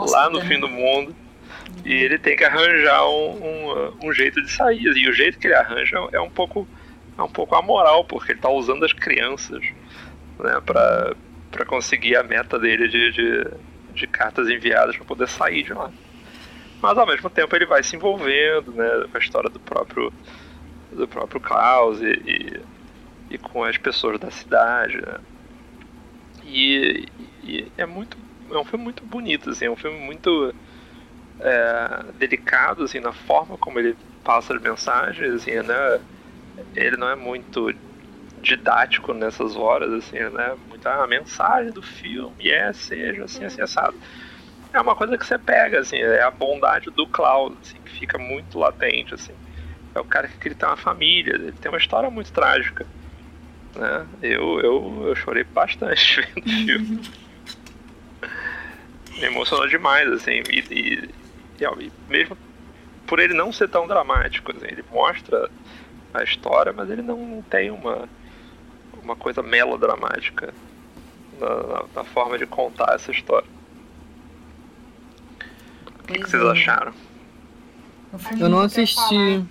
lá no fim do mundo, e ele tem que arranjar um, um, um, jeito de sair, e o jeito que ele arranja é um pouco, é um pouco amoral, porque ele está usando as crianças né, para conseguir a meta dele de, de, de cartas enviadas para poder sair de lá. Mas ao mesmo tempo ele vai se envolvendo né, com a história do próprio do próprio Klaus e, e, e com as pessoas da cidade. Né? E, e, é muito é um filme muito bonito, assim, é um filme muito é, delicado assim, na forma como ele passa as mensagens, assim, né? Ele não é muito didático nessas horas, assim, né? Muita a mensagem do filme, é, seja assim, assim, assado. É uma coisa que você pega, assim, é a bondade do Klaus, assim, que fica muito latente, assim. É o cara que ele tem uma família, ele tem uma história muito trágica. Né? Eu, eu, eu chorei bastante [laughs] vendo o filme. Me emocionou demais, assim, e, e, e, mesmo por ele não ser tão dramático, assim, ele mostra a história, mas ele não tem uma uma coisa melodramática na, na, na forma de contar essa história. O que, que vocês é. acharam? Eu não assisti.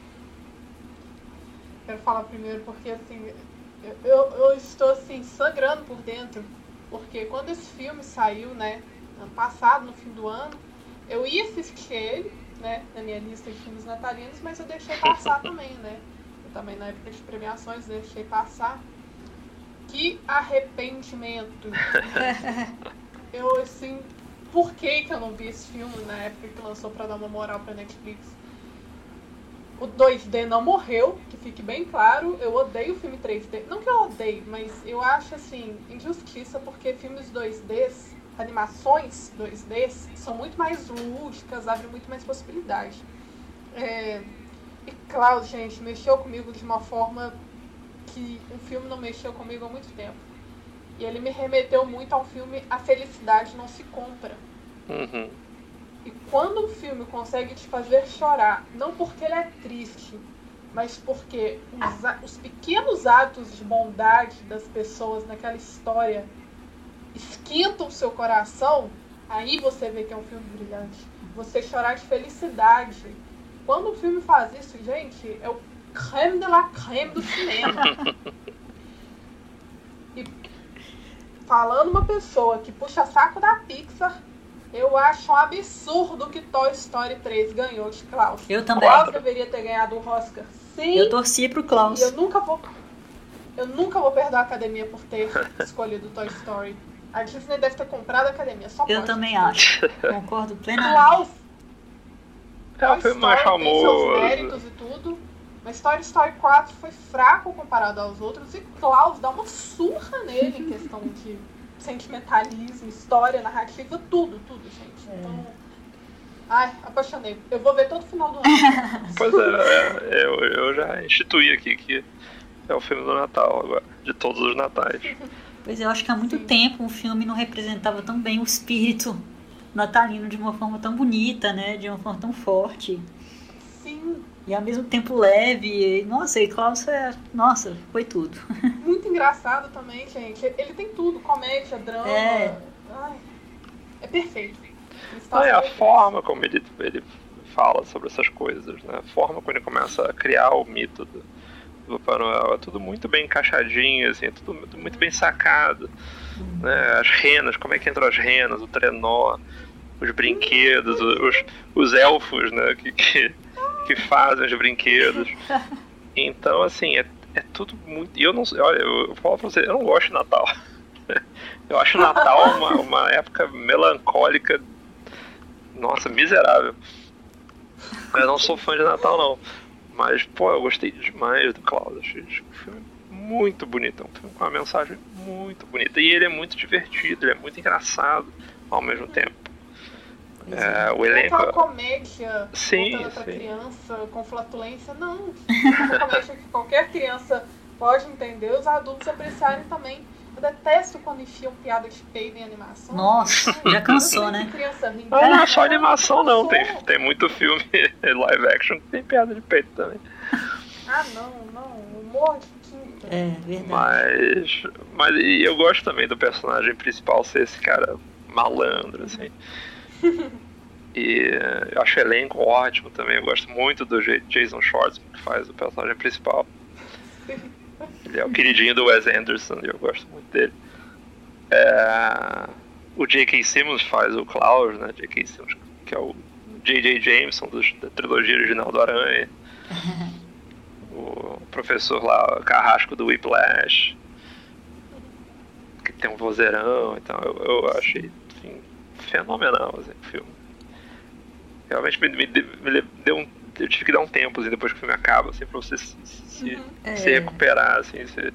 Quero falar primeiro porque assim eu, eu estou assim sangrando por dentro porque quando esse filme saiu, né, ano passado, no fim do ano, eu ia assistir ele, né, na minha lista de filmes natalinos, mas eu deixei passar também, né? Também na época de premiações deixei passar. Que arrependimento. [laughs] eu, assim, por que, que eu não vi esse filme na época que lançou pra dar uma moral pra Netflix? O 2D não morreu, que fique bem claro. Eu odeio o filme 3D. Não que eu odeie, mas eu acho, assim, injustiça, porque filmes 2Ds, animações 2Ds, são muito mais lúdicas, abrem muito mais possibilidade. É... E claro, gente, mexeu comigo de uma forma que um filme não mexeu comigo há muito tempo. E ele me remeteu muito ao filme A Felicidade Não Se Compra. Uhum. E quando um filme consegue te fazer chorar, não porque ele é triste, mas porque os, os pequenos atos de bondade das pessoas naquela história esquentam o seu coração, aí você vê que é um filme brilhante. Você chorar de felicidade. Quando o filme faz isso, gente, é o creme de la creme do cinema. [laughs] e falando uma pessoa que puxa saco da Pixar, eu acho um absurdo que Toy Story 3 ganhou de Klaus. Eu também. Klaus deveria ter ganhado o Oscar. Sim. Eu torci pro Klaus. eu nunca vou. Eu nunca vou perdoar a academia por ter [laughs] escolhido Toy Story. A Disney deve ter comprado a academia, só Eu também acho. Concordo [laughs] plenamente. Klaus. É, foi mais famoso. seus méritos e tudo. Mas Toy Story 4 foi fraco comparado aos outros e Klaus dá uma surra nele em questão de sentimentalismo, história, narrativa, tudo, tudo, gente. É. Então, Ai, apaixonei. Eu vou ver todo final do ano. [laughs] Pois é, é, eu, eu já instituí aqui que é o filme do Natal agora, de todos os natais. Pois é, eu acho que há muito Sim. tempo um filme não representava tão bem o espírito natalino de uma forma tão bonita, né? De uma forma tão forte. Sim, E ao mesmo tempo leve. E, nossa, e Klaus é. Nossa, foi tudo. [laughs] muito engraçado também, gente. Ele tem tudo, comédia, drama. É. Ai, é perfeito. Não, é a perfeito. forma como ele, ele fala sobre essas coisas, né? A forma como ele começa a criar o mito do, do Papai Noel. É tudo muito bem encaixadinho, assim, é tudo muito- muito bem sacado. Né? As renas, como é que entram as renas, o trenó, os brinquedos, os, os elfos, né? Que, que, que fazem os brinquedos. Então, assim, é, é tudo muito. E eu não olha, eu falo pra você, eu não gosto de Natal. [laughs] Eu acho Natal uma, uma época melancólica, nossa, miserável. Eu não sou fã de Natal, não. Mas, pô, eu gostei demais do Klaus. Achei um filme muito bonito. É um filme com uma mensagem muito bonita. E ele é muito divertido, ele é muito engraçado ao mesmo tempo. Pois é. É, o Não é elenco. aquela comédia Sim, pra sim. criança com flatulência, não. É uma comédia que qualquer criança pode entender, os adultos apreciarem também. Eu detesto quando enfiam piada de peido em animação. Nossa, já cansou, né? Criança rindo. Não é só animação, não. Tem, tem muito filme [laughs] live action que tem piada de peito também. Ah, não, não. Humor de quinta. É, verdade. Mas. Mas e eu gosto também do personagem principal ser esse cara malandro, assim. [laughs] E eu acho o elenco ótimo também. Eu gosto muito do Jason Schwartzman, que faz o personagem principal. [laughs] Ele é o queridinho do Wes Anderson e eu gosto muito dele. É, o J.K. Simmons faz o Klaus, né? J.K. Simmons, que é o J.J. Jameson dos- da trilogia original do Aranha. [laughs] o professor lá, o carrasco do Whiplash, que tem um vozeirão, então eu, eu achei fenomenal assim, o filme. Realmente me, me, me deu um. Eu tive que dar um tempo assim, depois que o filme acaba, assim, pra você se, se, Uhum. É. se recuperar, assim, se,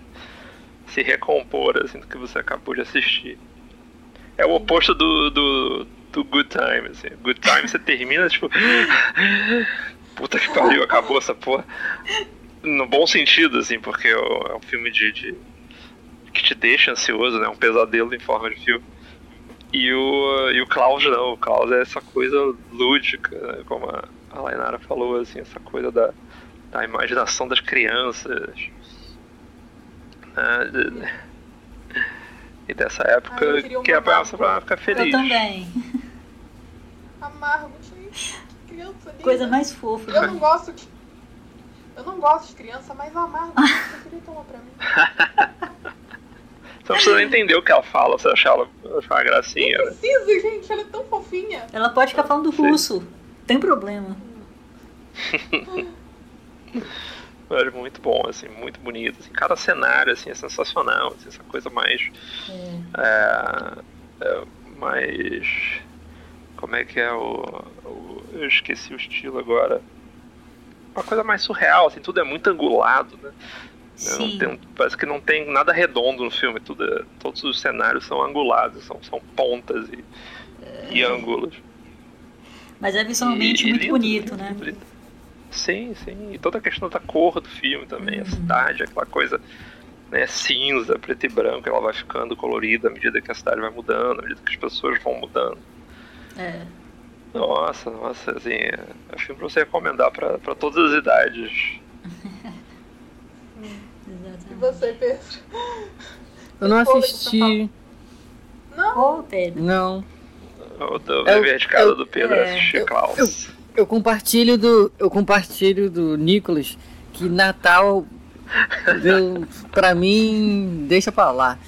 se recompor assim, do que você acabou de assistir. É o oposto do, do, do Good Time, assim. Good Time você termina, tipo. [laughs] Puta que pariu, acabou essa porra. No bom sentido, assim, porque é um é um filme de, de- que te deixa ansioso, né? Um pesadelo em forma de filme. E o, e o Klaus não, o Klaus é essa coisa lúdica, né? como a, a Lainara falou, assim, essa coisa da, da imaginação das crianças. né, de- E dessa época Ah, eu queria que é pra, pra ficar feliz. Eu também. [laughs] Amargo, gente. Criança linda. Coisa mais fofa. Eu não gosto de. Eu não gosto de criança, mas amargo. Eu queria uma pra mim. [laughs] Você não precisa entender o que ela fala, você achar ela achar uma gracinha. Não né? precisa, gente. Ela é tão fofinha. Ela pode ficar falando Sim. russo. Tem problema. [laughs] Mas muito bom, assim, muito bonito. Assim, cada cenário assim, é sensacional, assim, essa coisa mais. É. é, é, mais. Como é que é o, o- Eu esqueci o estilo agora. Uma coisa mais surreal, assim, tudo é muito angulado, né? Sim. tem- parece que não tem nada redondo no filme, tudo é- todos os cenários são angulados, são, são pontas e, e ângulos. Mas é visualmente E- e muito lindo, bonito, né? Sim, sim. E toda a questão da cor do filme também, a Uhum. cidade, aquela coisa né, cinza, preto e branco, ela vai ficando colorida à medida que a cidade vai mudando, à medida que as pessoas vão mudando. É. Nossa, nossa, assim, é é filme pra você recomendar pra, pra todas as idades. E você, Pedro? Eu não assisti. Não. Ô, Pedro. Não. O do Eu- dever de casa eu- do Pedro é, é assistir eu- Klaus. Eu compartilho do. Eu compartilho do Nicolas que Natal deu, [laughs] pra mim deixa pra lá.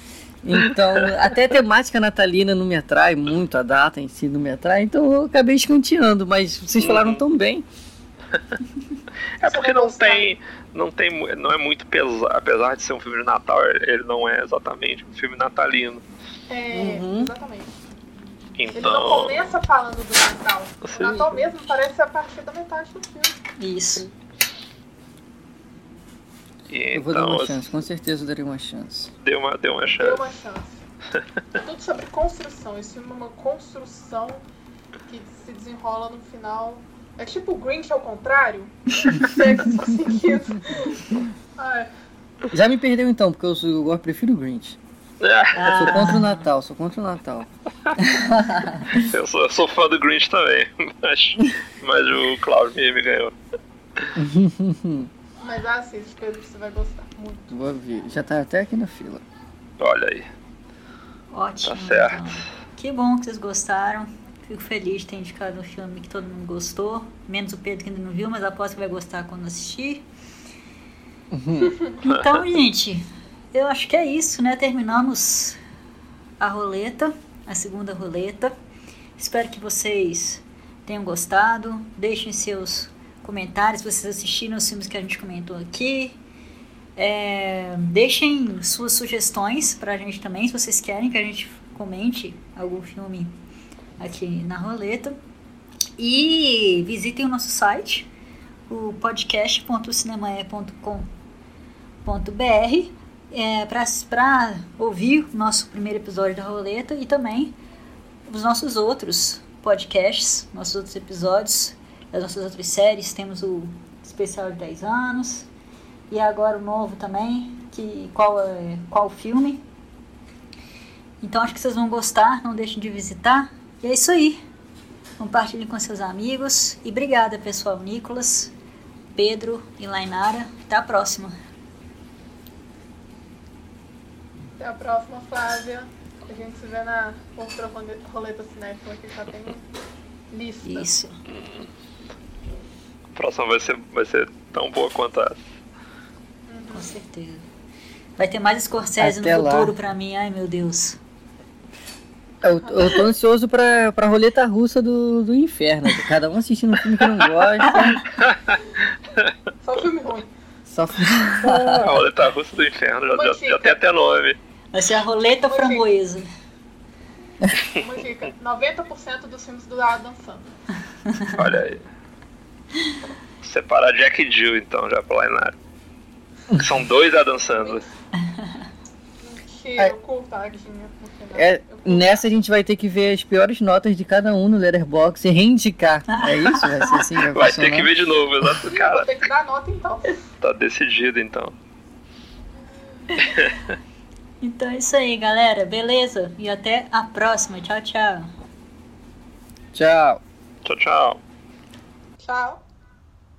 Então, até a temática natalina não me atrai muito, a data em si não me atrai, então eu acabei escanteando, mas vocês falaram Uhum. tão bem. É porque não tem, não tem, não é muito pesado, apesar de ser um filme de Natal, ele não é exatamente um filme natalino. É, Uhum. exatamente. Ele não Então, começa falando do Natal. Sim. O Natal mesmo parece a partir da metade do filme. Isso. e Eu vou dar então uma chance, com certeza eu darei uma chance. deu uma, deu uma Deu chance. uma chance. Tudo sobre construção. Esse filme é uma construção que se desenrola no final. É tipo o Grinch ao contrário? [laughs] É. Ai, Já me perdeu então, porque eu, sou, eu prefiro o Grinch. Ah, Sou contra o Natal, sou contra o Natal. [laughs] eu, sou, eu sou fã do Grinch também, mas, mas o Cloud me, me ganhou. [laughs] mas assiste, Pedro, você vai gostar muito. Vou ver. Já tá até aqui na fila. Olha aí. Ótimo. Tá certo. então. Que bom que vocês gostaram. Fico feliz de ter indicado um filme que todo mundo gostou. Menos o Pedro que ainda não viu, mas aposto que vai gostar quando assistir. Então, gente, eu acho que é isso, né? Terminamos a roleta, a segunda roleta. Espero que vocês tenham gostado. Deixem seus comentários se vocês assistiram os filmes que a gente comentou aqui. É, deixem suas sugestões pra gente também, se vocês querem que a gente comente algum filme aqui na roleta. E visitem o nosso site, o podcast.cinemae.com.br, é, para ouvir o nosso primeiro episódio da roleta e também os nossos outros podcasts, nossos outros episódios, das nossas outras séries. Temos o especial de 10 anos e agora o novo também, que qual é qual filme. Então acho que vocês vão gostar, não deixem de visitar. E é isso aí. Compartilhem com seus amigos. E obrigada, pessoal. Nicolas, Pedro e Lainara. Até a próxima. Até a próxima, Flávia. A gente se vê na outra role- roleta cinéfila que já tem lista. Isso. A próxima vai ser, vai ser tão boa quanto essa. Com certeza. Vai ter mais Scorsese Até no lá. futuro pra mim. Ai, meu Deus. Eu, eu tô ansioso pra, pra roleta russa do, do inferno. Cada um assistindo um filme que não gosta. Só filme ruim. Só A roleta russa do inferno, já, já, já tem até nome. Vai ser a roleta Oi, framboesa. Uma dica: 90% dos filmes do Adam Sandler. Olha aí. Separar Jack e Jill então, já pra Lainar. São dois Adam Sandler. Mentira, tadinha no final. É, nessa a gente vai ter que ver as piores notas de cada um no Letterboxd e reindicar. É isso? Vai ser assim? Vai, Vai ter que ver de novo, exato. Vou Cara, ter que dar nota então. tá decidido então. [laughs] Então é isso aí, galera. Beleza? E até a próxima. Tchau, tchau. Tchau. Tchau, tchau. Tchau.